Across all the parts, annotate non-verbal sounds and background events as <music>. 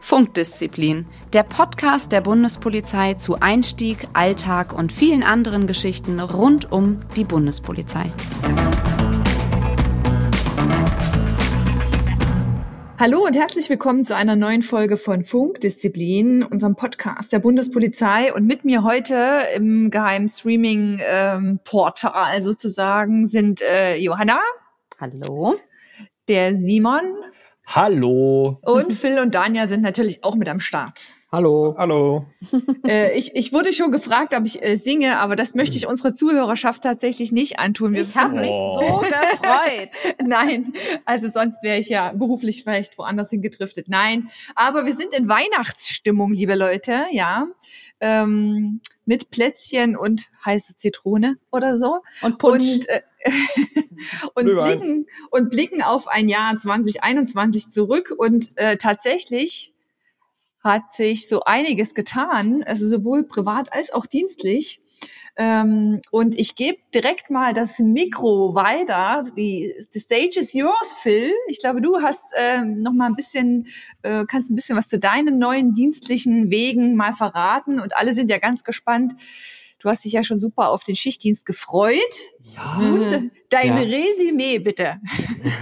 Funkdisziplin, der Podcast der Bundespolizei zu Einstieg, Alltag und vielen anderen Geschichten rund um die Bundespolizei. Hallo und herzlich willkommen zu einer neuen Folge von Funkdisziplin, unserem Podcast der Bundespolizei. Und mit mir heute im geheimen Streaming-Portal ähm, sozusagen sind äh, Johanna. Hallo. Der Simon. Hallo. Und Phil und Danja sind natürlich auch mit am Start. Hallo. Hallo. Äh, ich, ich wurde schon gefragt, ob ich äh, singe, aber das möchte ich unserer Zuhörerschaft tatsächlich nicht antun. Wir ich habe mich so gefreut. <laughs> Nein, also sonst wäre ich ja beruflich vielleicht woanders hingedriftet. Nein, aber wir sind in Weihnachtsstimmung, liebe Leute, ja. Ähm, mit Plätzchen und heiße Zitrone oder so. Und Punsch. Und, äh, <laughs> und, blicken, und blicken auf ein Jahr 2021 zurück und äh, tatsächlich hat sich so einiges getan, also sowohl privat als auch dienstlich. Ähm, und ich gebe direkt mal das Mikro weiter. Die, the stage is yours, Phil. Ich glaube, du hast ähm, noch mal ein bisschen, äh, kannst ein bisschen was zu deinen neuen dienstlichen Wegen mal verraten. Und alle sind ja ganz gespannt. Du hast dich ja schon super auf den Schichtdienst gefreut. Ja. Und dein ja. Resümee, bitte.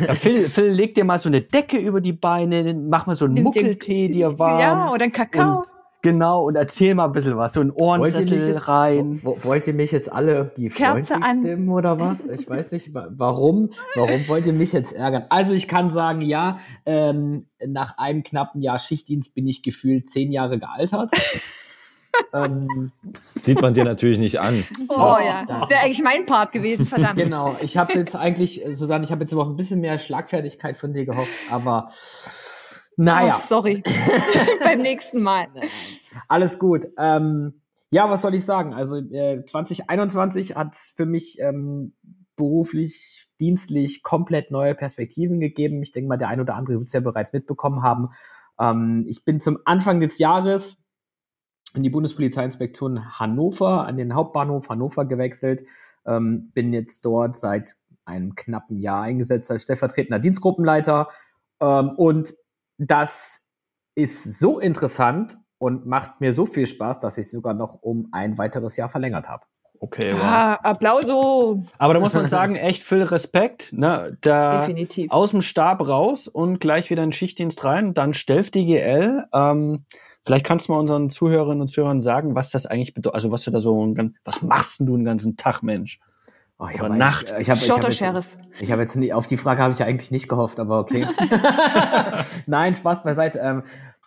Ja, Phil, Phil, leg dir mal so eine Decke über die Beine, mach mal so einen Muckeltee dir warm. Ja, oder einen Kakao. Und Genau, und erzähl mal ein bisschen was, so ein Ohrensessel rein. Wo, wollt ihr mich jetzt alle wie freundlich an. stimmen oder was? Ich weiß nicht, warum, warum wollt ihr mich jetzt ärgern? Also ich kann sagen, ja, ähm, nach einem knappen Jahr Schichtdienst bin ich gefühlt zehn Jahre gealtert. Ähm, Sieht man dir natürlich nicht an. Oh ja, das wäre eigentlich mein Part gewesen, verdammt. Genau, ich habe jetzt eigentlich, Susanne, ich habe jetzt noch ein bisschen mehr Schlagfertigkeit von dir gehofft, aber naja. Oh, sorry. <laughs> Beim nächsten Mal. Alles gut. Ähm, ja, was soll ich sagen? Also äh, 2021 hat für mich ähm, beruflich, dienstlich komplett neue Perspektiven gegeben. Ich denke mal, der ein oder andere wird es ja bereits mitbekommen haben. Ähm, ich bin zum Anfang des Jahres in die Bundespolizeiinspektion Hannover, an den Hauptbahnhof Hannover gewechselt. Ähm, bin jetzt dort seit einem knappen Jahr eingesetzt als stellvertretender Dienstgruppenleiter. Ähm, und das ist so interessant und macht mir so viel Spaß, dass ich sogar noch um ein weiteres Jahr verlängert habe. Okay, wow. Ah, Applauso. Aber da muss man sagen, <laughs> echt viel Respekt. Ne? Da Definitiv. Aus dem Stab raus und gleich wieder in den Schichtdienst rein, dann Stelf DGL. Ähm, vielleicht kannst du mal unseren Zuhörerinnen und Zuhörern sagen, was das eigentlich bedeutet. Also was du da so, was machst denn du den ganzen Tag, Mensch? Oh, ich habe Nacht. Ich habe ich hab jetzt, ich hab jetzt nie, auf die Frage habe ich ja eigentlich nicht gehofft, aber okay. <laughs> <laughs> Nein, Spaß beiseite. Ähm,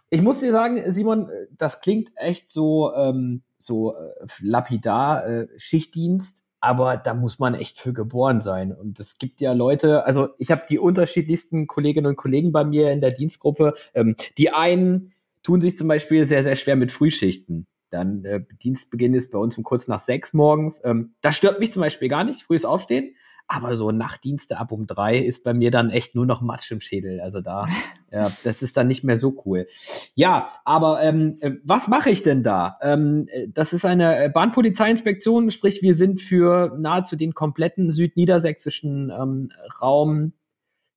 ich muss dir sagen, Simon, das klingt echt so ähm, so äh, lapidar äh, Schichtdienst, aber da muss man echt für geboren sein. Und es gibt ja Leute, also ich habe die unterschiedlichsten Kolleginnen und Kollegen bei mir in der Dienstgruppe. Ähm, die einen tun sich zum Beispiel sehr, sehr schwer mit Frühschichten. Dann äh, Dienstbeginn ist bei uns um kurz nach sechs morgens. Ähm, das stört mich zum Beispiel gar nicht, frühes Aufstehen. Aber so Nachtdienste ab um drei ist bei mir dann echt nur noch Matsch im Schädel. Also da, <laughs> ja, das ist dann nicht mehr so cool. Ja, aber ähm, äh, was mache ich denn da? Ähm, äh, das ist eine äh, Bahnpolizeiinspektion, sprich wir sind für nahezu den kompletten südniedersächsischen ähm, Raum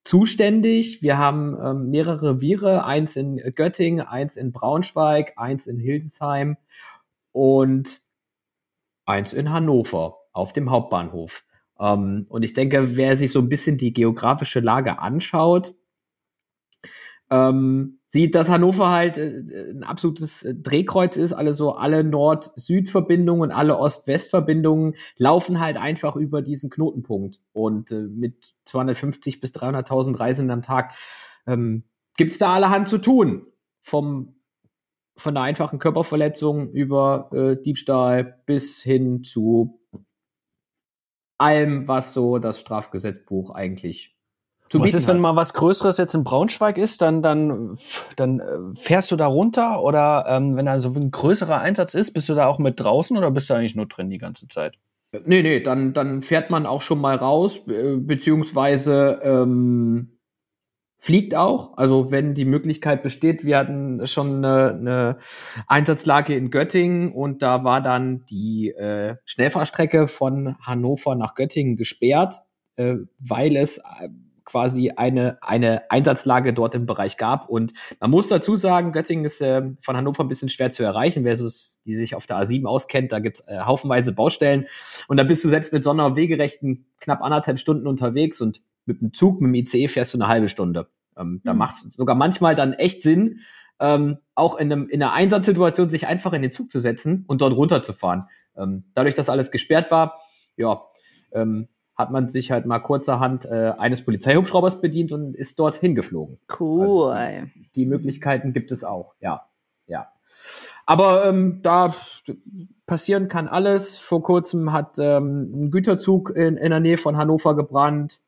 zuständig. Wir haben ähm, mehrere Reviere, eins in Göttingen, eins in Braunschweig, eins in Hildesheim und eins in Hannover auf dem Hauptbahnhof. Ähm, und ich denke, wer sich so ein bisschen die geografische Lage anschaut, ähm, sieht, dass Hannover halt äh, ein absolutes äh, Drehkreuz ist. Also alle Nord-Süd-Verbindungen und alle Ost-West-Verbindungen laufen halt einfach über diesen Knotenpunkt. Und äh, mit 250 bis 300.000 Reisenden am Tag ähm, gibt da allerhand zu tun. Vom von der einfachen Körperverletzung über äh, Diebstahl bis hin zu allem, was so das Strafgesetzbuch eigentlich Was ist, wenn mal was Größeres jetzt in Braunschweig ist, dann, dann, dann äh, fährst du da runter oder ähm, wenn da so ein größerer Einsatz ist, bist du da auch mit draußen oder bist du eigentlich nur drin die ganze Zeit? Nee, nee, dann, dann fährt man auch schon mal raus, beziehungsweise ähm, fliegt auch. Also wenn die Möglichkeit besteht, wir hatten schon eine, eine Einsatzlage in Göttingen und da war dann die äh, Schnellfahrstrecke von Hannover nach Göttingen gesperrt äh, weil es äh, quasi eine, eine Einsatzlage dort im Bereich gab. Und man muss dazu sagen, Göttingen ist äh, von Hannover ein bisschen schwer zu erreichen, versus die sich auf der A7 auskennt. Da gibt's äh, haufenweise Baustellen. Und da bist du selbst mit Sonderwegerechten knapp anderthalb Stunden unterwegs und mit dem Zug, mit dem ICE fährst du eine halbe Stunde. Ähm, da mhm. macht es sogar manchmal dann echt Sinn, ähm, auch in, einem, in einer Einsatzsituation sich einfach in den Zug zu setzen und dort runterzufahren. Ähm, dadurch, dass alles gesperrt war, ja, ähm, hat man sich halt mal kurzerhand äh, eines Polizeihubschraubers bedient und ist dort hingeflogen. Cool. Also die, die, Möglichkeiten gibt es auch, ja. Ja. Aber ähm, da passieren kann alles. Vor kurzem hat ähm, ein Güterzug in, in der Nähe von Hannover gebrannt.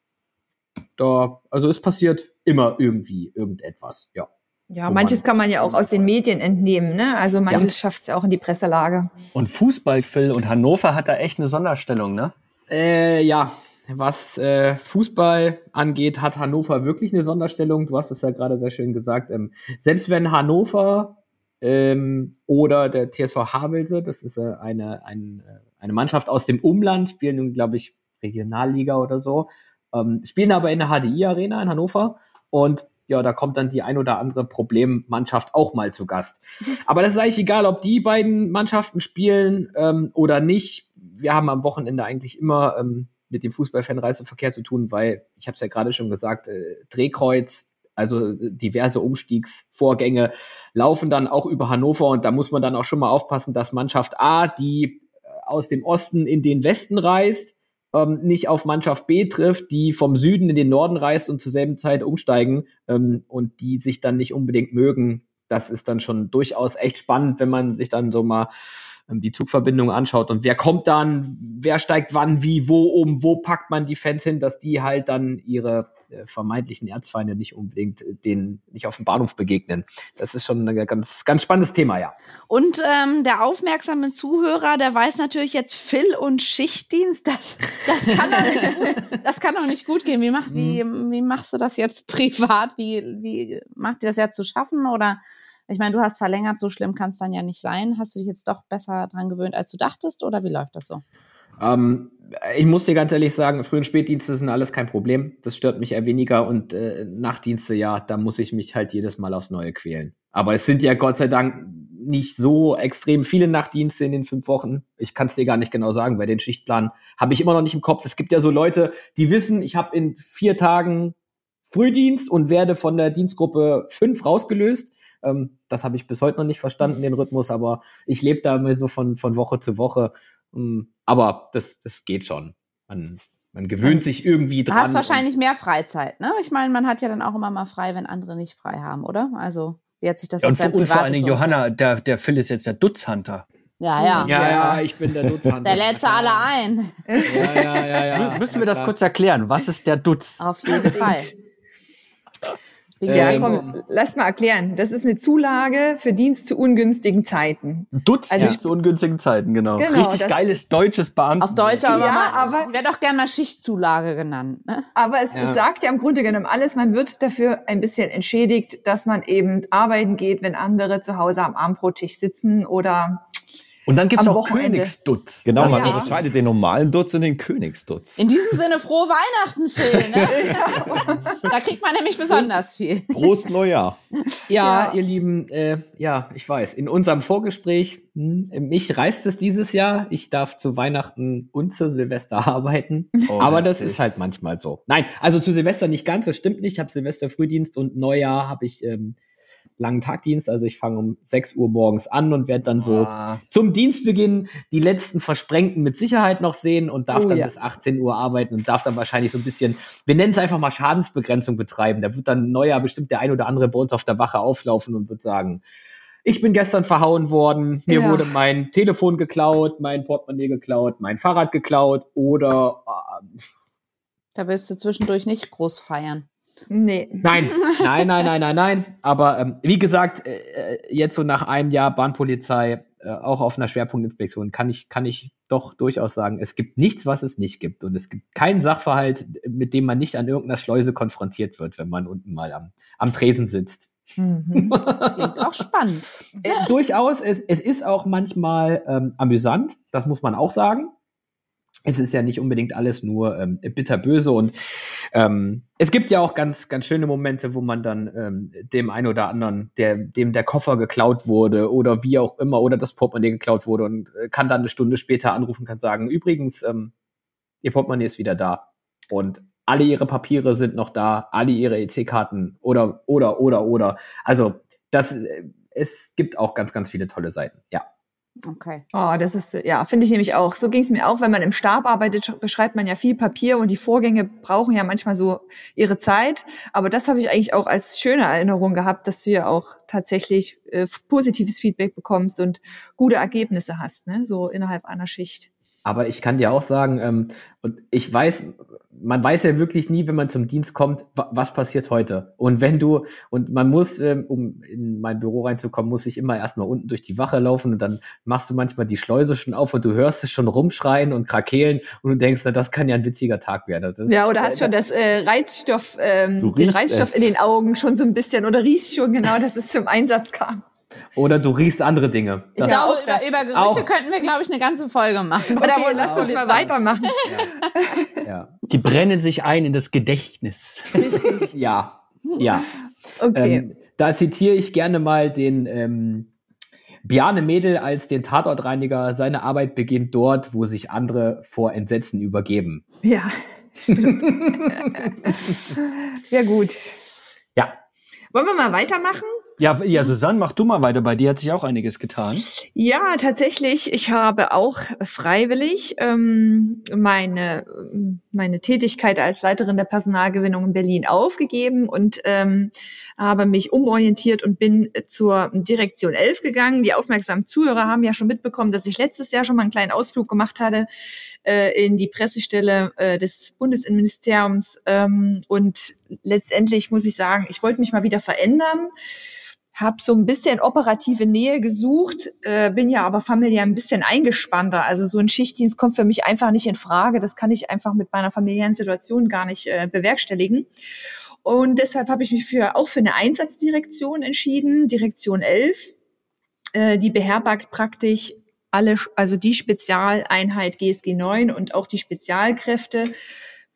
Da, also es passiert immer irgendwie irgendetwas, ja. Ja, manches kann man ja auch aus den Medien entnehmen, ne? Also manches ja. schafft es ja auch in die Presselage. Und Fußball, Phil, und Hannover hat da echt eine Sonderstellung, ne? Äh, ja, was äh, Fußball angeht, hat Hannover wirklich eine Sonderstellung. Du hast es ja gerade sehr schön gesagt. Ähm, selbst wenn Hannover ähm, oder der TSV Havelse, das ist äh, eine, ein, äh, eine Mannschaft aus dem Umland, spielen nun, glaube ich, Regionalliga oder so, ähm, spielen aber in der HDI-Arena in Hannover und ja, da kommt dann die ein oder andere Problemmannschaft auch mal zu Gast. <laughs> Aber das ist eigentlich egal, ob die beiden Mannschaften spielen ähm, oder nicht. Wir haben am Wochenende eigentlich immer ähm, mit dem Fußballfanreiseverkehr zu tun, weil, ich habe es ja gerade schon gesagt, äh, Drehkreuz, also äh, diverse Umstiegsvorgänge laufen dann auch über Hannover und da muss man dann auch schon mal aufpassen, dass Mannschaft A, die äh, aus dem Osten in den Westen reist, ähm, nicht auf Mannschaft B trifft, die vom Süden in den Norden reist und zur selben Zeit umsteigen ähm, und die sich dann nicht unbedingt mögen. Das ist dann schon durchaus echt spannend, wenn man sich dann so mal ähm, die Zugverbindung anschaut und wer kommt dann, wer steigt wann, wie, wo um, wo packt man die Fans hin, dass die halt dann ihre äh, vermeintlichen Erzfeinde nicht unbedingt äh, den nicht auf dem Bahnhof begegnen. Das ist schon ein ganz, ganz spannendes Thema, ja. Und ähm, der aufmerksame Zuhörer, der weiß natürlich jetzt Phil und Schichtdienst, <laughs> das, das kann doch nicht gut, das kann doch nicht gut gehen. Wie, macht, wie, mhm. wie machst du das jetzt privat? Wie, wie macht dir das jetzt zu schaffen oder ich meine, du hast verlängert, so schlimm kann es dann ja nicht sein. Hast du dich jetzt doch besser dran gewöhnt, als du dachtest, oder wie läuft das so? Ähm, ich muss dir ganz ehrlich sagen, Früh- und Spätdienste sind alles kein Problem. Das stört mich eher weniger. Und äh, Nachtdienste, ja, da muss ich mich halt jedes Mal aufs Neue quälen. Aber es sind ja Gott sei Dank nicht so extrem viele Nachtdienste in den fünf Wochen. Ich kann es dir gar nicht genau sagen, weil den Schichtplan habe ich immer noch nicht im Kopf. Es gibt ja so Leute, die wissen, ich habe in vier Tagen Frühdienst und werde von der Dienstgruppe fünf rausgelöst. Ähm, das habe ich bis heute noch nicht verstanden, den Rhythmus, aber ich lebe da immer so von, von Woche zu Woche. Ähm, aber das, das geht schon. Man, man gewöhnt sich irgendwie dran. Du hast wahrscheinlich mehr Freizeit, ne? Ich meine, man hat ja dann auch immer mal frei, wenn andere nicht frei haben, oder? Also, wie hat sich das ja, und, und vor allen Dingen, Johanna, der, der Phil ist jetzt der Dutzhunter. Ja, ja. Ja, ja, ich bin der <laughs> Dutzhunter. Der lädt sie alle ein. Ja, ja, ja, ja. Müssen wir das kurz erklären? Was ist der Dutz? Auf jeden <laughs> Fall. Ja, komm, lass mal erklären. Das ist eine Zulage für Dienst zu ungünstigen Zeiten. Dutzend also zu ungünstigen Zeiten, genau. genau Richtig geiles deutsches Beamten. Auf Deutsch aber, ja, aber wäre doch gerne mal Schichtzulage genannt. Ne? Aber es ja. sagt ja im Grunde genommen alles. Man wird dafür ein bisschen entschädigt, dass man eben arbeiten geht, wenn andere zu Hause am Abendbrottisch sitzen oder und dann gibt's auch Wochenende. Königsdutz. Genau, man ja. unterscheidet den normalen Dutz und den Königsdutz. In diesem Sinne frohe Weihnachten, Phil. Ne? <laughs> da kriegt man nämlich besonders viel. Prost Neujahr. Ja, ja. ihr Lieben, äh, ja, ich weiß, in unserem Vorgespräch, hm, mich reißt es dieses Jahr. Ich darf zu Weihnachten und zu Silvester arbeiten. Oh, aber das ist halt manchmal so. Nein, also zu Silvester nicht ganz, das stimmt nicht. Ich habe Silvester Frühdienst und Neujahr habe ich ähm, langen Tagdienst. Also ich fange um 6 Uhr morgens an und werde dann so ah. zum Dienstbeginn die letzten Versprengten mit Sicherheit noch sehen und darf oh, dann ja. bis 18 Uhr arbeiten und darf dann wahrscheinlich so ein bisschen, wir nennen es einfach mal Schadensbegrenzung betreiben. Da wird dann neuer bestimmt der ein oder andere bei uns auf der Wache auflaufen und wird sagen, ich bin gestern verhauen worden, mir ja. wurde mein Telefon geklaut, mein Portemonnaie geklaut, mein Fahrrad geklaut oder äh, da willst du zwischendurch nicht groß feiern. Nee. Nein, nein, nein, nein, nein, nein. Aber ähm, wie gesagt, äh, äh, jetzt so nach einem Jahr Bahnpolizei, äh, auch auf einer Schwerpunktinspektion, kann ich, kann ich doch durchaus sagen, es gibt nichts, was es nicht gibt. Und es gibt keinen Sachverhalt, mit dem man nicht an irgendeiner Schleuse konfrontiert wird, wenn man unten mal am, am Tresen sitzt. Mhm. Klingt auch spannend. Äh, durchaus, es, es ist auch manchmal ähm, amüsant, das muss man auch sagen. es ist ja nicht unbedingt alles nur ähm, bitterböse und ähm, es gibt ja auch ganz ganz schöne Momente, wo man dann ähm, dem einen oder anderen, der dem der Koffer geklaut wurde oder wie auch immer oder das Portemonnaie geklaut wurde und äh, kann dann eine Stunde später anrufen, kann sagen, übrigens ähm, ihr Portemonnaie ist wieder da und alle ihre Papiere sind noch da, alle ihre EC-Karten oder oder oder oder also das äh, es gibt auch ganz ganz viele tolle Seiten, ja. Okay. Oh, das ist, ja, finde ich nämlich auch. So ging es mir auch, wenn man im Stab arbeitet, beschreibt man ja viel Papier und die Vorgänge brauchen ja manchmal so ihre Zeit. Aber das habe ich eigentlich auch als schöne Erinnerung gehabt, dass du ja auch tatsächlich äh, positives Feedback bekommst und gute Ergebnisse hast, ne? so innerhalb einer Schicht. Aber ich kann dir auch sagen, ähm, und ich weiß, man weiß ja wirklich nie, wenn man zum Dienst kommt, was passiert heute. Und wenn du, und man muss, ähm, um in mein Büro reinzukommen, muss ich immer erstmal unten durch die Wache laufen und dann machst du manchmal die Schleuse schon auf und du hörst es schon rumschreien und krakeelen und du denkst, na, das kann ja ein witziger Tag werden. Das ja, oder hast schon das äh, Reizstoff, ähm, den Reizstoff es. in den Augen schon so ein bisschen oder riechst schon genau, dass es zum Einsatz kam. Oder du riechst andere Dinge. Ich glaube, über, über Gerüche auch. könnten wir, glaube ich, eine ganze Folge machen. Oder okay, lass uns mal weitermachen. Ja. <laughs> ja. Die brennen sich ein in das Gedächtnis. <laughs> ja, ja. Okay. Ähm, da zitiere ich gerne mal den ähm, Bjarne Mädel als den Tatortreiniger. Seine Arbeit beginnt dort, wo sich andere vor Entsetzen übergeben. Ja. <laughs> ja, gut. Ja. Wollen wir mal weitermachen? Ja, ja, Susanne, mach du mal weiter. Bei dir hat sich auch einiges getan. Ja, tatsächlich. Ich habe auch freiwillig ähm, meine meine Tätigkeit als Leiterin der Personalgewinnung in Berlin aufgegeben und ähm, habe mich umorientiert und bin zur Direktion 11 gegangen. Die aufmerksamen Zuhörer haben ja schon mitbekommen, dass ich letztes Jahr schon mal einen kleinen Ausflug gemacht hatte äh, in die Pressestelle äh, des Bundesinnenministeriums ähm, und letztendlich muss ich sagen, ich wollte mich mal wieder verändern habe so ein bisschen operative Nähe gesucht, äh, bin ja aber familiär ein bisschen eingespannter. Also so ein Schichtdienst kommt für mich einfach nicht in Frage. Das kann ich einfach mit meiner familiären Situation gar nicht äh, bewerkstelligen. Und deshalb habe ich mich für auch für eine Einsatzdirektion entschieden, Direktion 11. Äh, die beherbergt praktisch alle, also die Spezialeinheit GSG 9 und auch die Spezialkräfte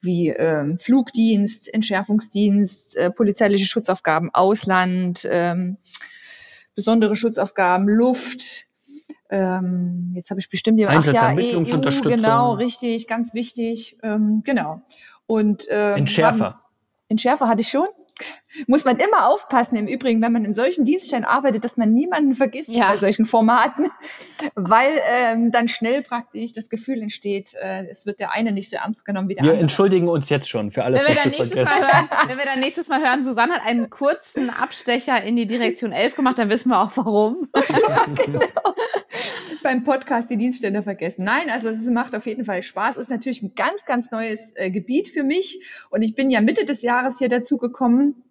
wie ähm, Flugdienst, Entschärfungsdienst, äh, polizeiliche Schutzaufgaben Ausland, ähm, besondere Schutzaufgaben Luft. Ähm, jetzt habe ich bestimmt die Einsatzermittlungsunterstützung. Ja, EU, genau, richtig, ganz wichtig. Ähm, genau. Und ähm, Entschärfer. Haben, Entschärfer hatte ich schon muss man immer aufpassen, im Übrigen, wenn man in solchen Dienststellen arbeitet, dass man niemanden vergisst ja. bei solchen Formaten, weil ähm, dann schnell praktisch das Gefühl entsteht, äh, es wird der eine nicht so ernst genommen wie der wir andere. Wir entschuldigen uns jetzt schon für alles, wenn wir was wir vergessen. Mal hören, <laughs> wenn wir dann nächstes Mal hören, Susanne hat einen kurzen Abstecher in die Direktion 11 gemacht, dann wissen wir auch warum. <laughs> <laughs> genau. Beim Podcast die Dienststelle vergessen. Nein, also es macht auf jeden Fall Spaß. Es ist natürlich ein ganz, ganz neues äh, Gebiet für mich und ich bin ja Mitte des Jahres hier dazu gekommen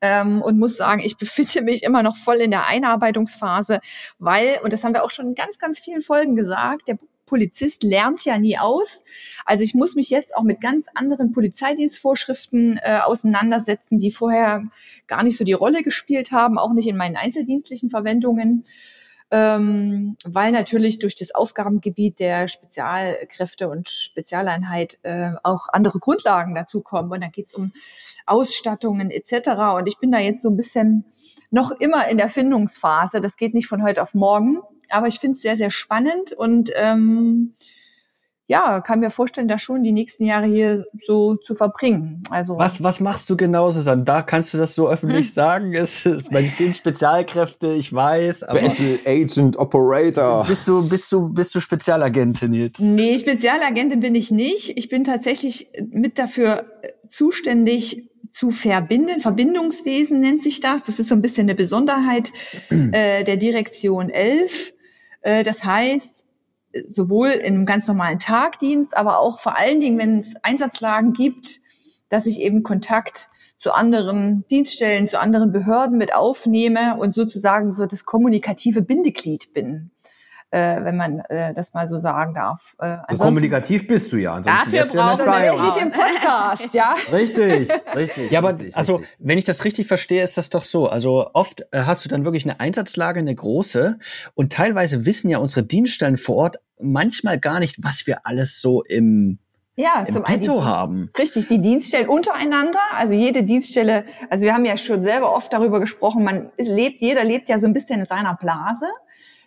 ähm, und muss sagen, ich befinde mich immer noch voll in der Einarbeitungsphase, weil, und das haben wir auch schon in ganz, ganz vielen Folgen gesagt, der Polizist lernt ja nie aus. Also ich muss mich jetzt auch mit ganz anderen Polizeidienstvorschriften äh, auseinandersetzen, die vorher gar nicht so die Rolle gespielt haben, auch nicht in meinen einzeldienstlichen Verwendungen ähm, weil natürlich durch das Aufgabengebiet der Spezialkräfte und Spezialeinheit äh, auch andere Grundlagen dazukommen. Und dann geht's um Ausstattungen etc. Und ich bin da jetzt so ein bisschen noch immer in der Findungsphase. Das geht nicht von heute auf morgen, aber ich finde es sehr, sehr spannend und ähm, ja, kann mir vorstellen, da schon die nächsten Jahre hier so zu verbringen. Also was, was machst du genau, Susanne? Da kannst du das so öffentlich hm. sagen. <laughs> Es ist, weil es sind Spezialkräfte, ich weiß. Aber Special Agent Operator. Bist du, bist du, bist du Spezialagentin jetzt? Nee, Spezialagentin bin ich nicht. Ich bin tatsächlich mit dafür zuständig, zu verbinden. Verbindungswesen nennt sich das. Das ist so ein bisschen eine Besonderheit äh, der Direktion 11. Äh, das heißt, sowohl im ganz normalen Tagdienst, aber auch vor allen Dingen, wenn es Einsatzlagen gibt, dass ich eben Kontakt zu anderen Dienststellen, zu anderen Behörden mit aufnehme und sozusagen so das kommunikative Bindeglied bin. Äh, wenn man äh, das mal so sagen darf. Äh, so kommunikativ bist du ja. Ansonsten dafür braucht ja tatsächlich im Podcast, <laughs> ja. Richtig, richtig. Ja, aber richtig, also, richtig. wenn ich das richtig verstehe, ist das doch so. Also oft äh, hast du dann wirklich eine Einsatzlage, eine große, und teilweise wissen ja unsere Dienststellen vor Ort manchmal gar nicht, was wir alles so im ja, im zum Petto die, haben. Richtig, die Dienststellen untereinander, also jede Dienststelle, also wir haben ja schon selber oft darüber gesprochen, man lebt, jeder lebt ja so ein bisschen in seiner Blase.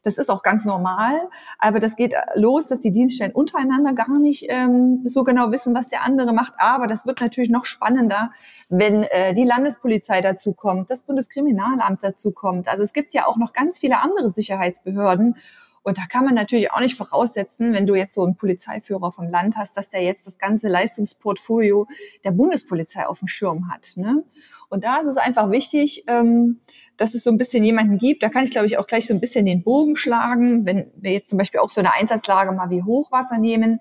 Das ist auch ganz normal, aber das geht los, dass die Dienststellen untereinander gar nicht ähm, so genau wissen, was der andere macht. Aber das wird natürlich noch spannender, wenn äh, die Landespolizei dazu kommt, das Bundeskriminalamt dazu kommt. Also es gibt ja auch noch ganz viele andere Sicherheitsbehörden. Und da kann man natürlich auch nicht voraussetzen, wenn du jetzt so einen Polizeiführer vom Land hast, dass der jetzt das ganze Leistungsportfolio der Bundespolizei auf dem Schirm hat. Ne? Und da ist es einfach wichtig, ähm, dass es so ein bisschen jemanden gibt. Da kann ich, glaube ich, auch gleich so ein bisschen den Bogen schlagen, wenn wir jetzt zum Beispiel auch so eine Einsatzlage mal wie Hochwasser nehmen,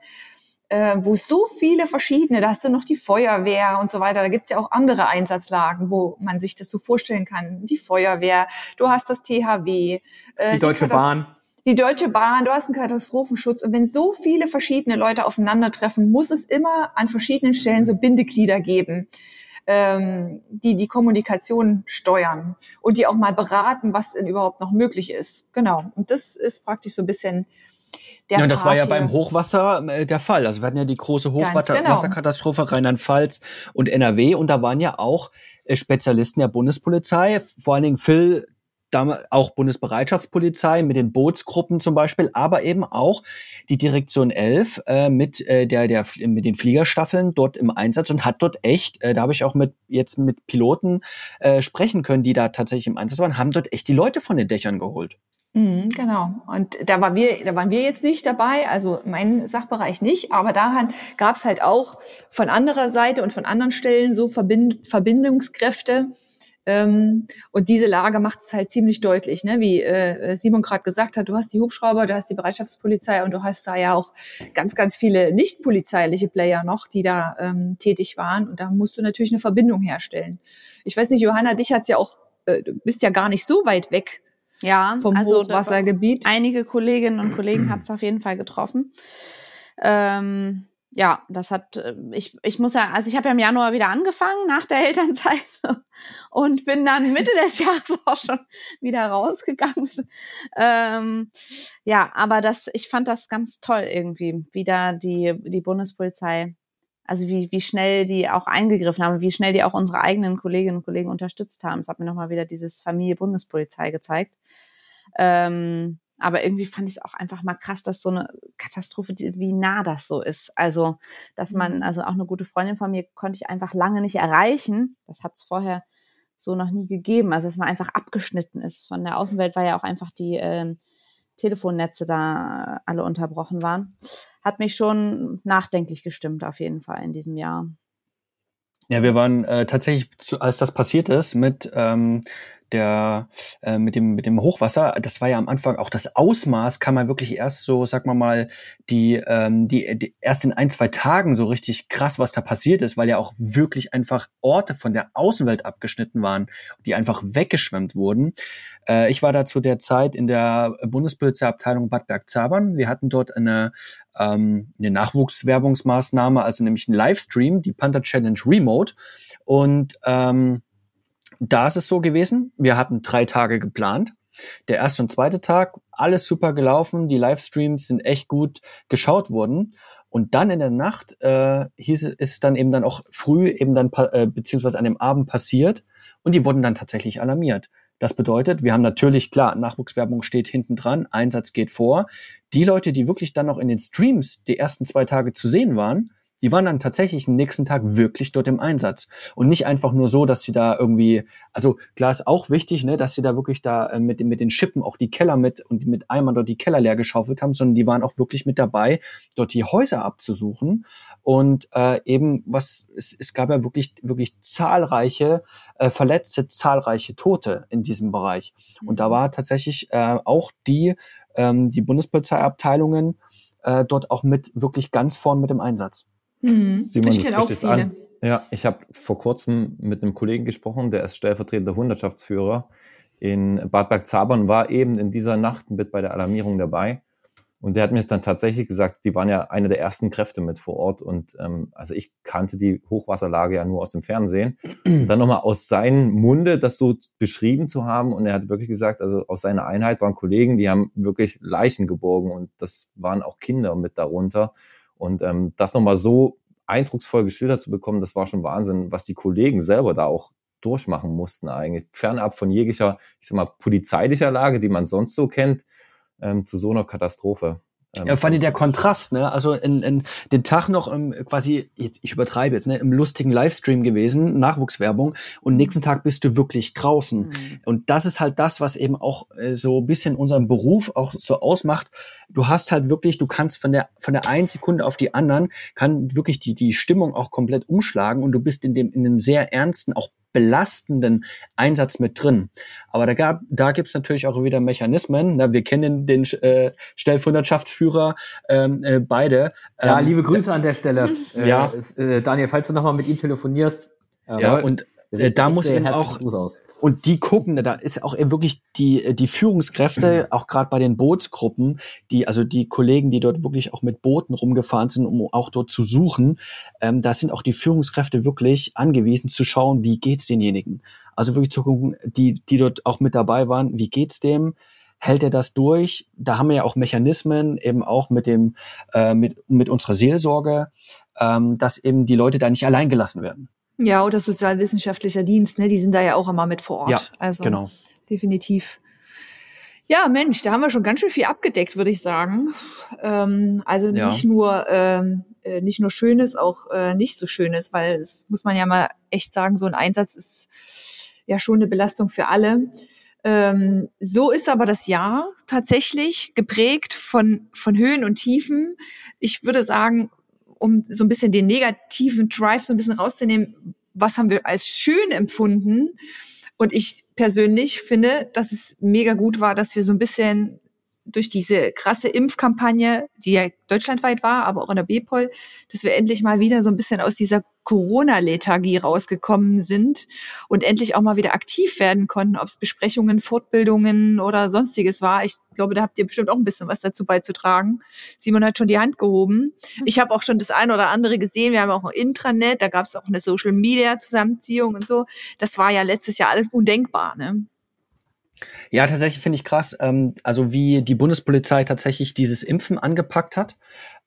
äh, wo so viele verschiedene, da hast du noch die Feuerwehr und so weiter, da gibt's ja auch andere Einsatzlagen, wo man sich das so vorstellen kann. Die Feuerwehr, du hast das THW. Äh, die Deutsche Bahn die Deutsche Bahn, du hast einen Katastrophenschutz. Und wenn so viele verschiedene Leute aufeinandertreffen, muss es immer an verschiedenen Stellen so Bindeglieder geben ähm, die die Kommunikation steuern und die auch mal beraten, was denn überhaupt noch möglich ist. Genau. Und das ist praktisch so ein bisschen der ja, und das war ja beim Hochwasser äh, der Fall. Also wir hatten ja die große genau. Hochwasserkatastrophe genau. Rheinland-Pfalz und NRW und da waren ja auch äh, Spezialisten der Bundespolizei, vor allen Dingen Phil auch Bundesbereitschaftspolizei mit den Bootsgruppen zum Beispiel, aber eben auch die Direktion 11 äh, mit äh, der der mit den Fliegerstaffeln dort im Einsatz und hat dort echt, äh, da habe ich auch mit jetzt mit Piloten äh, sprechen können, die da tatsächlich im Einsatz waren, haben dort echt die Leute von den Dächern geholt. Mhm, genau. Und da waren wir, da waren wir jetzt nicht dabei, also mein Sachbereich nicht, aber daran gab es halt auch von anderer Seite und von anderen Stellen so Verbind Verbindungskräfte, ähm, und diese Lage macht es halt ziemlich deutlich, ne? wie äh, Simon gerade gesagt hat, du hast die Hubschrauber, du hast die Bereitschaftspolizei und du hast da ja auch ganz, ganz viele nicht polizeiliche Player noch, die da ähm, tätig waren. Und da musst du natürlich eine Verbindung herstellen. Ich weiß nicht, Johanna, dich hat's ja auch, äh, du bist ja gar nicht so weit weg ja, vom also Hochwassergebiet. Einige Kolleginnen und Kollegen hat's auf jeden Fall getroffen. Ähm, ja, das hat, äh, ich, ich muss ja, also ich habe ja im Januar wieder angefangen nach der Elternzeit <laughs> und bin dann Mitte <laughs> des Jahres auch schon wieder rausgegangen. <laughs> Ähm, ja, aber das, ich fand das ganz toll irgendwie, wie da die, die Bundespolizei, also wie, wie schnell die auch eingegriffen haben, wie schnell die auch unsere eigenen Kolleginnen und Kollegen unterstützt haben. Es hat mir nochmal wieder dieses Familie Bundespolizei gezeigt. Ähm, aber irgendwie fand ich es auch einfach mal krass, dass so eine Katastrophe, wie nah das so ist. Also, dass man, mhm. also auch eine gute Freundin von mir konnte ich einfach lange nicht erreichen. Das hat es vorher so noch nie gegeben. Also, dass man einfach abgeschnitten ist. Von der Außenwelt war ja auch einfach die äh, Telefonnetze da alle unterbrochen waren. Hat mich schon nachdenklich gestimmt, auf jeden Fall in diesem Jahr. Ja, wir waren äh, tatsächlich, als das passiert ist, mit ähm, der äh, mit dem mit dem Hochwasser, das war ja am Anfang auch das Ausmaß, kann man wirklich erst so, sag mal mal, die ähm, die, die erst in ein zwei Tagen so richtig krass, was da passiert ist, weil ja auch wirklich einfach Orte von der Außenwelt abgeschnitten waren, die einfach weggeschwemmt wurden. Äh, ich war da zu der Zeit in der Bundespolizeiabteilung Bad Bergzabern. Wir hatten dort eine ähm, eine Nachwuchswerbungsmaßnahme, also nämlich ein Livestream, die Panther Challenge Remote und ähm, da ist es so gewesen, wir hatten drei Tage geplant. Der erste und zweite Tag, alles super gelaufen, die Livestreams sind echt gut geschaut worden. Und dann in der Nacht äh, hieß es, ist es dann eben dann auch früh eben dann äh, beziehungsweise an dem Abend passiert und die wurden dann tatsächlich alarmiert. Das bedeutet, wir haben natürlich, klar, Nachwuchswerbung steht hinten dran, Einsatz geht vor. Die Leute, die wirklich dann noch in den Streams die ersten zwei Tage zu sehen waren, die waren dann tatsächlich den nächsten Tag wirklich dort im Einsatz. Und nicht einfach nur so, dass sie da irgendwie, also klar ist auch wichtig, ne, dass sie da wirklich da äh, mit, mit den Schippen auch die Keller mit und mit Eimern dort die Keller leer geschaufelt haben, sondern die waren auch wirklich mit dabei, dort die Häuser abzusuchen. Und äh, eben, was, es, es gab ja wirklich, wirklich zahlreiche äh, Verletzte, zahlreiche Tote in diesem Bereich. Und da war tatsächlich äh, auch die, ähm, die Bundespolizeiabteilungen äh, dort auch mit wirklich ganz vorn mit dem Einsatz. Mhm. Simon, ich kenne auch viele. An. Ja, ich habe vor kurzem mit einem Kollegen gesprochen, der ist stellvertretender Hundertschaftsführer in Bad Bergzabern, war eben in dieser Nacht mit bei der Alarmierung dabei. Und der hat mir dann tatsächlich gesagt, die waren ja eine der ersten Kräfte mit vor Ort. Und ähm, also ich kannte die Hochwasserlage ja nur aus dem Fernsehen. Und dann nochmal aus seinem Munde das so beschrieben zu haben. Und er hat wirklich gesagt, also aus seiner Einheit waren Kollegen, die haben wirklich Leichen geborgen und das waren auch Kinder mit darunter. Und ähm, das nochmal so eindrucksvoll geschildert zu bekommen, das war schon Wahnsinn, was die Kollegen selber da auch durchmachen mussten eigentlich. Fernab von jeglicher, ich sag mal, polizeilicher Lage, die man sonst so kennt, ähm, zu so einer Katastrophe. Ähm, ja, vor allem der Kontrast, ne? Also in, in den Tag noch im, quasi, jetzt, ich übertreibe jetzt, ne, im lustigen Livestream gewesen, Nachwuchswerbung, und nächsten Tag bist du wirklich draußen. Mhm. Und das ist halt das, was eben auch äh, so ein bisschen unseren Beruf auch so ausmacht. Du hast halt wirklich, du kannst von der von der einen Sekunde auf die anderen, kann wirklich die, die Stimmung auch komplett umschlagen und du bist in dem, in einem sehr ernsten, auch belastenden Einsatz mit drin. Aber da, gab, da gibt's natürlich auch wieder Mechanismen. Na, wir kennen den äh, Stellvertreterschaftsführer ähm, äh, beide. Ja, ähm, liebe Grüße an der Stelle. <laughs> ja. Äh, Daniel, falls du nochmal mit ihm telefonierst. Ja, und äh, da muss eben auch und die gucken, da ist auch eben wirklich die die Führungskräfte, auch gerade bei den Bootsgruppen, die also die Kollegen, die dort wirklich auch mit Booten rumgefahren sind, um auch dort zu suchen, ähm, da sind auch die Führungskräfte wirklich angewiesen zu schauen, wie geht's denjenigen. Also wirklich zu gucken, die die dort auch mit dabei waren, wie geht's dem? hält er das durch? Da haben wir ja auch Mechanismen, eben auch mit dem, äh, mit, mit unserer Seelsorge, ähm, dass eben die Leute da nicht allein gelassen werden. Ja, oder sozialwissenschaftlicher Dienst, ne? Die sind da ja auch immer mit vor Ort. Ja, also genau. Definitiv. Ja, Mensch, da haben wir schon ganz schön viel abgedeckt, würde ich sagen. Ähm, also ja. nicht nur ähm, äh, nicht nur Schönes, auch äh, nicht so Schönes, weil es muss man ja mal echt sagen, so ein Einsatz ist ja schon eine Belastung für alle. Ähm, so ist aber das Jahr tatsächlich geprägt von von Höhen und Tiefen. Ich würde sagen, um so ein bisschen den negativen Drive so ein bisschen rauszunehmen, was haben wir als schön empfunden? Und ich persönlich finde, dass es mega gut war, dass wir so ein bisschen durch diese krasse Impfkampagne, die ja deutschlandweit war, aber auch in der BPOL, dass wir endlich mal wieder so ein bisschen aus dieser Corona-Lethargie rausgekommen sind und endlich auch mal wieder aktiv werden konnten, ob es Besprechungen, Fortbildungen oder sonstiges war. Ich glaube, da habt ihr bestimmt auch ein bisschen was dazu beizutragen. Simon hat schon die Hand gehoben. Ich habe auch schon das eine oder andere gesehen. Wir haben auch ein Intranet, da gab es auch eine Social-Media-Zusammenziehung und so. Das war ja letztes Jahr alles undenkbar. Ne? Ja, tatsächlich finde ich krass, ähm, also wie die Bundespolizei tatsächlich dieses Impfen angepackt hat.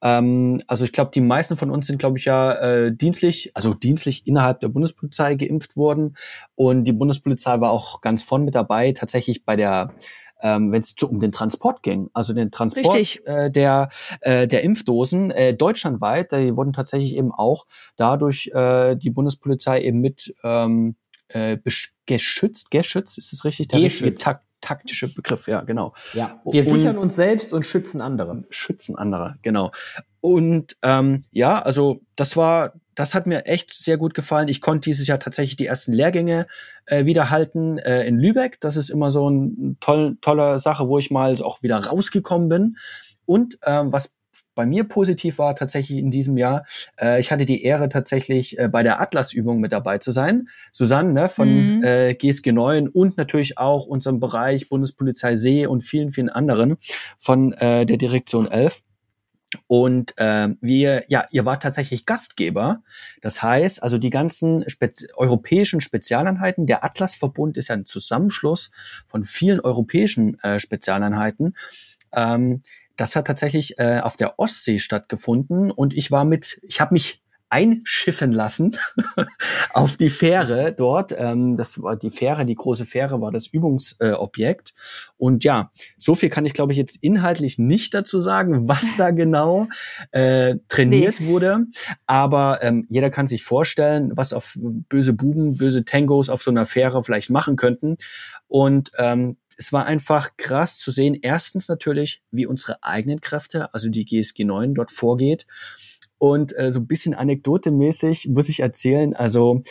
Ähm, also ich glaube, die meisten von uns sind, glaube ich, ja äh, dienstlich, also dienstlich innerhalb der Bundespolizei geimpft worden. Und die Bundespolizei war auch ganz vorn mit dabei, tatsächlich bei der ähm, wenn es um den Transport ging, also den Transport äh, der, äh, der Impfdosen äh, deutschlandweit, die wurden tatsächlich eben auch dadurch äh, die Bundespolizei eben mit ähm, äh, geschützt, geschützt, ist es richtig? Der richtige tak taktische Begriff, ja, genau. Ja, wir und, sichern uns selbst und schützen andere. Schützen andere, genau. Und ähm, ja, also das war, das hat mir echt sehr gut gefallen. Ich konnte dieses Jahr tatsächlich die ersten Lehrgänge äh, wieder halten äh, in Lübeck. Das ist immer so eine toll, tolle Sache, wo ich mal auch wieder rausgekommen bin. Und ähm, was bei mir positiv war tatsächlich in diesem Jahr, äh, ich hatte die Ehre tatsächlich äh, bei der Atlas-Übung mit dabei zu sein. Susanne ne, von mhm. äh, GSG 9 und natürlich auch unserem Bereich Bundespolizei See und vielen, vielen anderen von äh, der Direktion 11. Und äh, wir, ja, ihr wart tatsächlich Gastgeber. Das heißt, also die ganzen Spezi europäischen Spezialeinheiten, der Atlas-Verbund ist ja ein Zusammenschluss von vielen europäischen äh, Spezialeinheiten. Ähm, das hat tatsächlich äh, auf der Ostsee stattgefunden und ich war mit, ich habe mich einschiffen lassen <laughs> auf die Fähre dort. Ähm, das war die Fähre, die große Fähre war das Übungsobjekt. Äh, und ja, so viel kann ich, glaube ich, jetzt inhaltlich nicht dazu sagen, was da genau äh, trainiert nee. wurde. Aber ähm, jeder kann sich vorstellen, was auf böse Buben, böse Tangos auf so einer Fähre vielleicht machen könnten. Und ähm, es war einfach krass zu sehen, erstens natürlich, wie unsere eigenen Kräfte, also die GSG 9 dort vorgeht. Und äh, so ein bisschen anekdotemäßig muss ich erzählen, also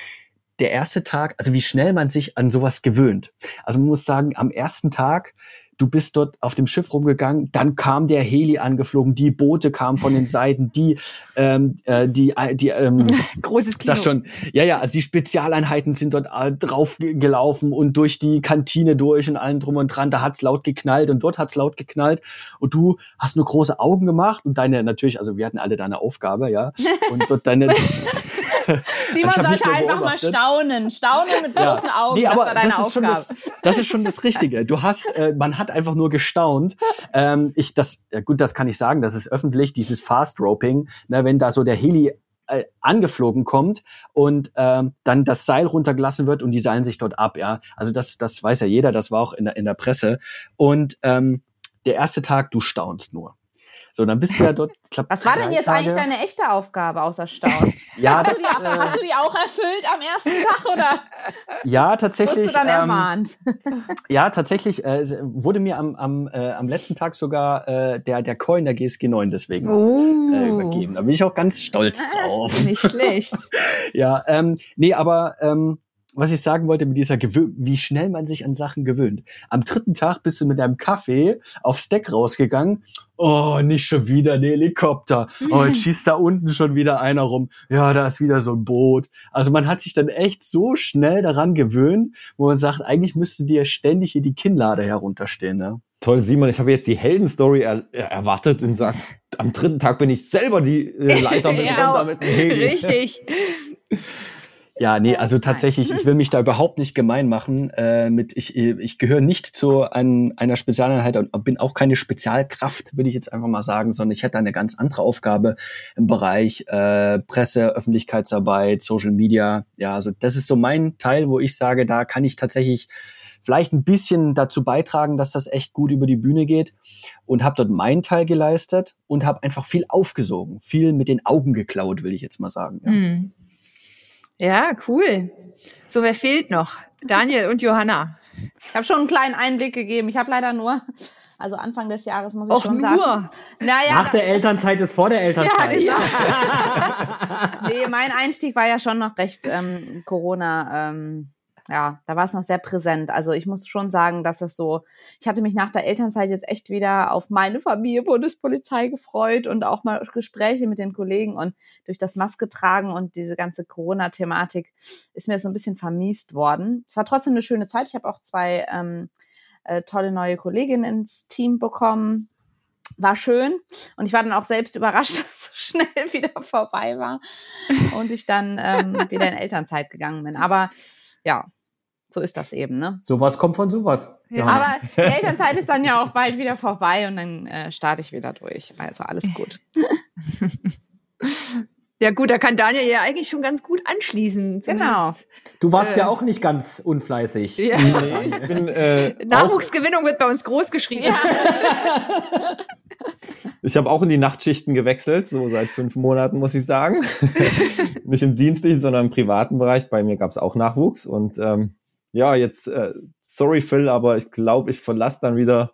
der erste Tag, also wie schnell man sich an sowas gewöhnt. Also man muss sagen, am ersten Tag du bist dort auf dem Schiff rumgegangen, dann kam der Heli angeflogen, die Boote kamen von den <laughs> Seiten, die, ähm, äh, die, die, ähm, <laughs> großes Kino. Sag schon, ja, ja, also die Spezialeinheiten sind dort äh, drauf gelaufen und durch die Kantine durch und allen drum und dran, da hat's laut geknallt und dort hat's laut geknallt und du hast nur große Augen gemacht und deine, natürlich, also wir hatten alle deine Aufgabe, ja, <laughs> und dort deine, <laughs> Simon also sollte einfach mal staunen. Staunen mit großen ja. Augen. Nee, aber das, war deine das ist schon das, <laughs> das ist schon das Richtige. Du hast, äh, man hat einfach nur gestaunt. Ähm, ich, das, ja gut, das kann ich sagen, das ist öffentlich, dieses Fast Roping, ne, wenn da so der Heli äh, angeflogen kommt und ähm, dann das Seil runtergelassen wird und die seilen sich dort ab, ja. Also das, das weiß ja jeder, das war auch in der, in der Presse. Und ähm, der erste Tag, du staunst nur. So, dann bist du ja dort. Glaub, Was war denn jetzt Tage. eigentlich deine echte Aufgabe außer Staunen? <laughs> ja, hast, das, du die, äh, hast du die auch erfüllt am ersten Tag oder? Ja, tatsächlich. Wurdest du dann ähm, ermahnt? ja, tatsächlich äh, wurde mir am, am, äh, am letzten Tag sogar äh, der, der Coin der GSG 9 deswegen oh. äh, übergeben. Da bin ich auch ganz stolz drauf. Nicht schlecht. <laughs> ja, ähm, nee, aber ähm, was ich sagen wollte mit dieser Gewö wie schnell man sich an Sachen gewöhnt. Am dritten Tag bist du mit deinem Kaffee aufs Deck rausgegangen. Oh, nicht schon wieder ein Helikopter. Oh, jetzt <laughs> schießt da unten schon wieder einer rum. Ja, da ist wieder so ein Boot. Also man hat sich dann echt so schnell daran gewöhnt, wo man sagt, eigentlich müsste dir ständig hier die Kinnlade herunterstehen. Ne? Toll, Simon, ich habe jetzt die Heldenstory er erwartet und sagst, am dritten Tag bin ich selber die äh, Leiter <laughs> mit, ja, mit dem Heli. Richtig. <laughs> Ja, nee, also tatsächlich, ich <laughs> will mich da überhaupt nicht gemein machen. Äh, mit ich ich gehöre nicht zu ein, einer Spezialeinheit und bin auch keine Spezialkraft, würde ich jetzt einfach mal sagen, sondern ich hätte eine ganz andere Aufgabe im Bereich äh, Presse, Öffentlichkeitsarbeit, Social Media. Ja, also das ist so mein Teil, wo ich sage, da kann ich tatsächlich vielleicht ein bisschen dazu beitragen, dass das echt gut über die Bühne geht und habe dort meinen Teil geleistet und habe einfach viel aufgesogen, viel mit den Augen geklaut, will ich jetzt mal sagen. Ja. Mhm. Ja, cool. So, wer fehlt noch? Daniel und Johanna. Ich habe schon einen kleinen Einblick gegeben. Ich habe leider nur, also Anfang des Jahres muss ich Och, schon nur. sagen. Naja, Nach der Elternzeit ist vor der Elternzeit. Ja, ja. <laughs> nee, mein Einstieg war ja schon noch recht ähm, Corona. Ähm, ja, da war es noch sehr präsent. Also ich muss schon sagen, dass das so, ich hatte mich nach der Elternzeit jetzt echt wieder auf meine Familie Bundespolizei gefreut und auch mal Gespräche mit den Kollegen und durch das Maske tragen und diese ganze Corona-Thematik ist mir so ein bisschen vermiest worden. Es war trotzdem eine schöne Zeit. Ich habe auch zwei ähm, äh, tolle neue Kolleginnen ins Team bekommen. War schön und ich war dann auch selbst überrascht, <laughs> dass es so schnell <laughs> wieder vorbei war und ich dann ähm, wieder in Elternzeit gegangen bin. Aber ja, so ist das eben, ne? Sowas kommt von sowas. Ja, aber die Elternzeit ist dann ja auch bald wieder vorbei und dann äh, starte ich wieder durch. Also alles gut. <laughs> Ja gut, da kann Daniel ja eigentlich schon ganz gut anschließen. Genau. Du warst äh, ja auch nicht ganz unfleißig. Ja. Nee, ich bin, äh, <laughs> Nachwuchsgewinnung wird bei uns groß geschrieben. Ja. <laughs> ich habe auch in die Nachtschichten gewechselt, so seit fünf Monaten muss ich sagen. nicht im dienstlichen, sondern im privaten Bereich. Bei mir gab es auch Nachwuchs und ähm, ja, jetzt, äh, sorry Phil, aber ich glaube, ich verlasse dann wieder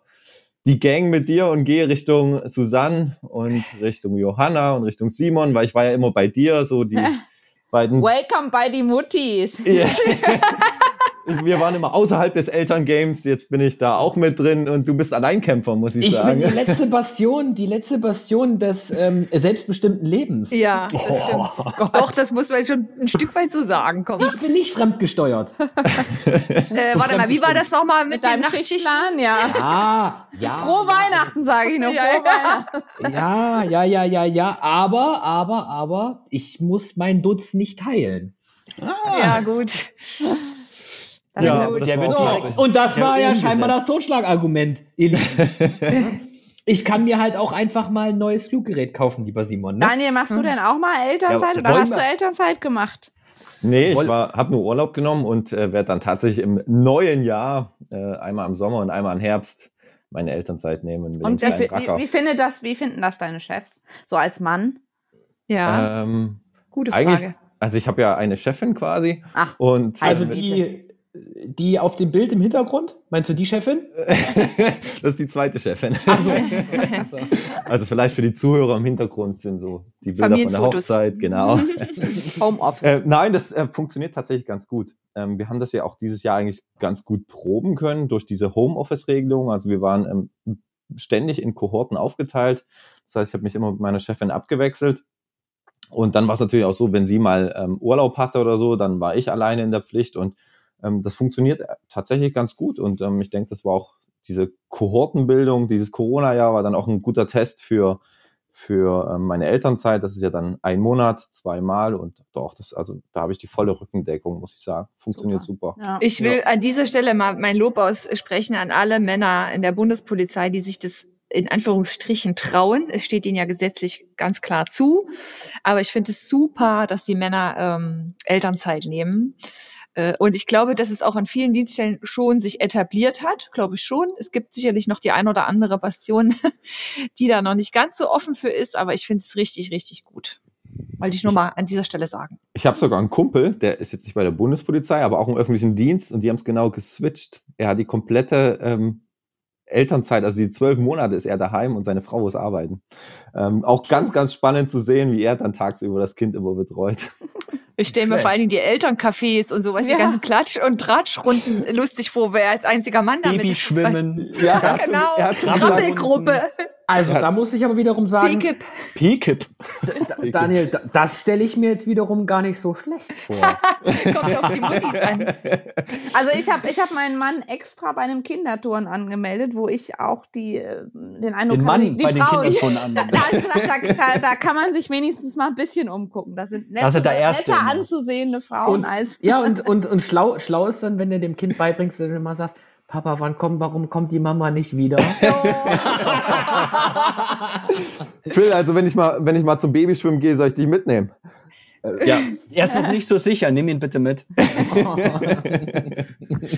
die Gang mit dir und gehe Richtung Susanne und <laughs> Richtung Johanna und Richtung Simon, weil ich war ja immer bei dir, so die <laughs> beiden. Welcome bei die Muttis. Yeah. <laughs> wir waren immer außerhalb des Elterngames, jetzt bin ich da auch mit drin und du bist Alleinkämpfer, muss ich, ich sagen. Ich bin die letzte Bastion, die letzte Bastion des ähm, selbstbestimmten Lebens. Ja, das oh. Doch, das muss man schon ein Stück weit so sagen. Komm. Ich bin nicht fremdgesteuert. <laughs> äh, warte mal, wie war das nochmal mit, mit deinem Schichtplan? Ja. ja, ja. Frohe Weihnachten, sage ich nur. Ja, Frohe Weihnachten. Ja, ja, ja, ja, ja. Aber, aber, aber, ich muss mein Dutz nicht teilen. Ah. Ja, gut. Das ja, das so. Und das war ja scheinbar das Totschlagargument, <laughs> Ich kann mir halt auch einfach mal ein neues Fluggerät kaufen, lieber Simon. Ne? Daniel, machst du hm. denn auch mal Elternzeit ja, oder hast du Elternzeit gemacht? Nee, ich habe nur Urlaub genommen und äh, werde dann tatsächlich im neuen Jahr, äh, einmal im Sommer und einmal im Herbst, meine Elternzeit nehmen. und wie, wie, wie, findet das, wie finden das deine Chefs? So als Mann? Ja. Ähm, Gute Frage. Also ich habe ja eine Chefin quasi. Ach, und also die Die auf dem Bild im Hintergrund? Meinst du die Chefin? <laughs> das ist die zweite Chefin. Ach <laughs> so. also vielleicht für die Zuhörer im Hintergrund sind so die Bilder von der Hochzeit, genau. <laughs> Homeoffice. Äh, nein, das äh, funktioniert tatsächlich ganz gut. Ähm, wir haben das ja auch dieses Jahr eigentlich ganz gut proben können durch diese Homeoffice-Regelung. Also wir waren ähm, ständig in Kohorten aufgeteilt. Das heißt, ich habe mich immer mit meiner Chefin abgewechselt. Und dann war es natürlich auch so, wenn sie mal ähm, Urlaub hatte oder so, dann war ich alleine in der Pflicht und ähm, das funktioniert äh, tatsächlich ganz gut. Und ähm, ich denke, das war auch diese Kohortenbildung, dieses Corona-Jahr war dann auch ein guter Test für, für ähm, meine Elternzeit. Das ist ja dann ein Monat, zweimal und doch, das, also da habe ich die volle Rückendeckung, muss ich sagen. Funktioniert super. super. Ja. Ich will ja. an dieser Stelle mal mein Lob aussprechen an alle Männer in der Bundespolizei, die sich das in Anführungsstrichen trauen. Es steht ihnen ja gesetzlich ganz klar zu. Aber ich finde es super, dass die Männer ähm, Elternzeit nehmen. Äh, und ich glaube, dass es auch an vielen Dienststellen schon sich etabliert hat, glaube ich schon. Es gibt sicherlich noch die ein oder andere Bastion, <laughs> die da noch nicht ganz so offen für ist, aber ich finde es richtig, richtig gut. Wollte ich nur mal an dieser Stelle sagen. Ich habe sogar einen Kumpel, der ist jetzt nicht bei der Bundespolizei, aber auch im öffentlichen Dienst und die haben es genau geswitcht. Er hat die komplette ähm, Elternzeit, also die zwölf Monate ist er daheim und seine Frau muss arbeiten. Ähm, auch ganz, ganz spannend zu sehen, wie er dann tagsüber das Kind immer betreut. <laughs> Ich stelle mir vor allen Dingen die Elterncafés und sowas, ja. die ganzen Klatsch- und Tratschrunden <laughs> lustig vor, wer als einziger Mann damit Babyschwimmen. Ja, ja genau. Krabbelgruppe. Also, da muss ich aber wiederum sagen. P-Kip. P-Kip. Daniel, das stelle ich mir jetzt wiederum gar nicht so schlecht vor. <laughs> Kommt auf die Muttis <laughs> an. Also, ich habe ich hab meinen Mann extra bei einem Kinderturn angemeldet, wo ich auch die, äh, den Eindruck den Mann hatte, die bei Frau, den Kinderturnen <laughs> anmeldet. Da, da, da, kann man sich wenigstens mal ein bisschen umgucken. Das sind nette, der erste netter anzusehende Frauen und, als. Ja, und, und, und schlau, schlau ist dann, wenn du dem Kind beibringst, wenn du immer sagst, Papa, wann kommt, warum kommt die Mama nicht wieder? <laughs> Phil, also wenn ich mal, wenn ich mal zum Babyschwimmen gehe, soll ich dich mitnehmen? Äh, ja, er ist noch nicht so sicher. Nimm ihn bitte mit. <laughs>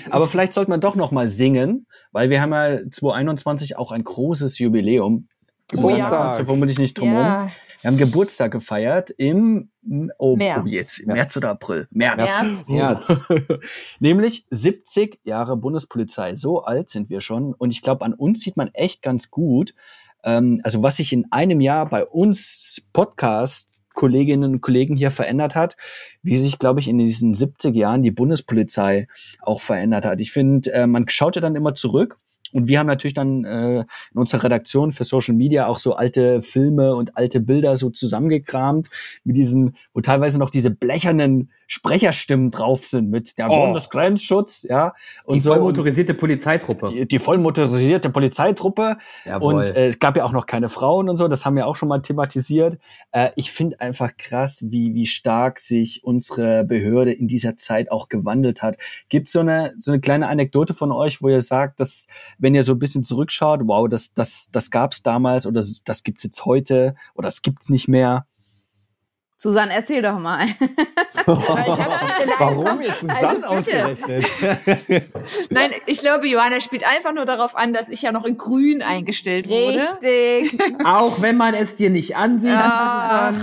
Aber vielleicht sollte man doch noch mal singen, weil wir haben ja 2021 auch ein großes Jubiläum. Susanne, oh, ja. du vermutlich nicht drum ja. Wir haben Geburtstag gefeiert im oh, März. Oh, jetzt, März oder April? März. März. <laughs> Nämlich 70 Jahre Bundespolizei. So alt sind wir schon. Und ich glaube, an uns sieht man echt ganz gut, ähm, also was sich in einem Jahr bei uns Podcast Kolleginnen und Kollegen hier verändert hat, wie sich, glaube ich, in diesen 70 Jahren die Bundespolizei auch verändert hat. Ich finde, äh, man schaut ja dann immer zurück und wir haben natürlich dann äh, in unserer Redaktion für Social Media auch so alte Filme und alte Bilder so zusammengekramt mit diesen, wo teilweise noch diese blechernen Sprecherstimmen drauf sind mit der oh. Bundesgrenzschutz, ja. Und die so, vollmotorisierte Polizeitruppe. Die, die vollmotorisierte Polizeitruppe. Jawohl. Und äh, es gab ja auch noch keine Frauen und so, das haben wir auch schon mal thematisiert. Äh, ich finde einfach krass, wie, wie stark sich unsere Behörde in dieser Zeit auch gewandelt hat. Gibt so eine, so eine kleine Anekdote von euch, wo ihr sagt, dass, wenn ihr so ein bisschen zurückschaut, wow, das, das, das gab's damals oder das gibt's jetzt heute oder das gibt's nicht mehr? Susanne, erzähl doch mal. <laughs> Warum jetzt Susanne also ausgerechnet? <laughs> <laughs> Nein, ich glaube, Johanna spielt einfach nur darauf an, dass ich ja noch in grün eingestellt wurde. Richtig. Auch wenn man es dir nicht ansieht. Ja.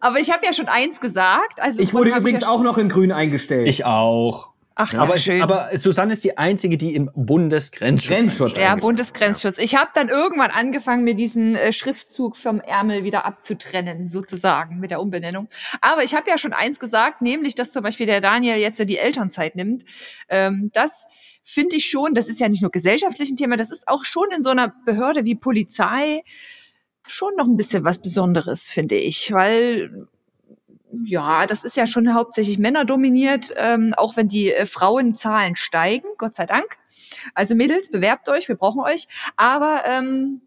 Aber ich habe ja schon eins gesagt. Also ich wurde übrigens ich ja auch noch in grün eingestellt. Ich auch. Ach, ja, aber, schön. aber Susanne ist die einzige, die im Bundesgrenzschutz. Grenzschutz ja, Bundesgrenzschutz. Ich habe dann irgendwann angefangen, mir diesen äh, Schriftzug vom Ärmel wieder abzutrennen, sozusagen mit der Umbenennung. Aber ich habe ja schon eins gesagt, nämlich, dass zum Beispiel der Daniel jetzt ja die Elternzeit nimmt. Ähm, das finde ich schon, das ist ja nicht nur gesellschaftlich ein Thema, das ist auch schon in so einer Behörde wie Polizei schon noch ein bisschen was Besonderes, finde ich, weil ja, das ist ja schon hauptsächlich Männer dominiert, ähm, auch wenn die äh, Frauenzahlen steigen, Gott sei Dank. Also Mädels, bewerbt euch, wir brauchen euch. Aber ähm,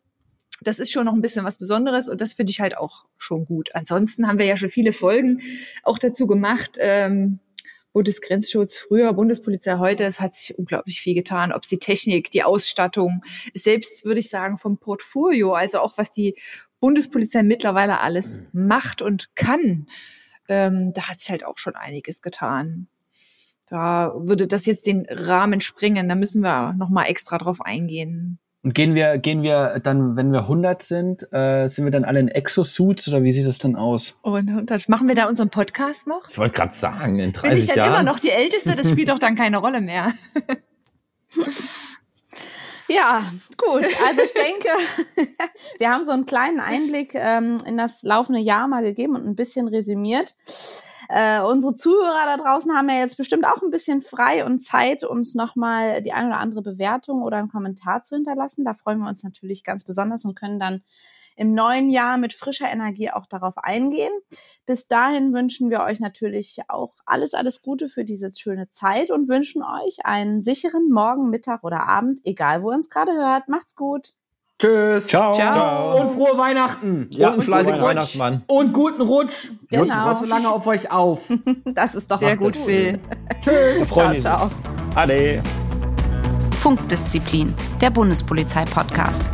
das ist schon noch ein bisschen was Besonderes und das finde ich halt auch schon gut. Ansonsten haben wir ja schon viele Folgen auch dazu gemacht. Ähm, Bundesgrenzschutz früher, Bundespolizei heute, es hat sich unglaublich viel getan. Ob es die Technik, die Ausstattung, selbst würde ich sagen vom Portfolio, also auch was die Bundespolizei mittlerweile alles mhm. macht und kann ähm, da hat sich halt auch schon einiges getan. Da würde das jetzt den Rahmen sprengen, da müssen wir noch mal extra drauf eingehen. Und gehen wir, gehen wir dann, wenn wir 100 sind, äh, sind wir dann alle in Exosuits oder wie sieht das dann aus? Und, und dann machen wir da unseren Podcast noch? Ich wollte gerade sagen, in 30 Jahren. Bin ich dann Jahren? immer noch die Älteste? Das spielt doch dann keine Rolle mehr. <laughs> Ja, gut. <laughs> Also ich denke, <laughs> wir haben so einen kleinen Einblick ähm, in das laufende Jahr mal gegeben und ein bisschen resümiert. Äh, unsere Zuhörer da draußen haben ja jetzt bestimmt auch ein bisschen frei und Zeit, uns nochmal die ein oder andere Bewertung oder einen Kommentar zu hinterlassen. Da freuen wir uns natürlich ganz besonders und können dann im neuen Jahr mit frischer Energie auch darauf eingehen. Bis dahin wünschen wir euch natürlich auch alles, alles Gute für diese schöne Zeit und wünschen euch einen sicheren Morgen, Mittag oder Abend, egal wo ihr uns gerade hört. Macht's gut. Tschüss. Ciao. Ciao. Und frohe Weihnachten. Ja, und fleißigen Weihnachtsmann. Und guten Rutsch. Genau. Ich war so lange auf euch auf. <laughs> Das ist doch Sehr auch gut, Phil. <laughs> Tschüss. Ciao, ciao. Ade. Funkdisziplin, der Bundespolizei-Podcast.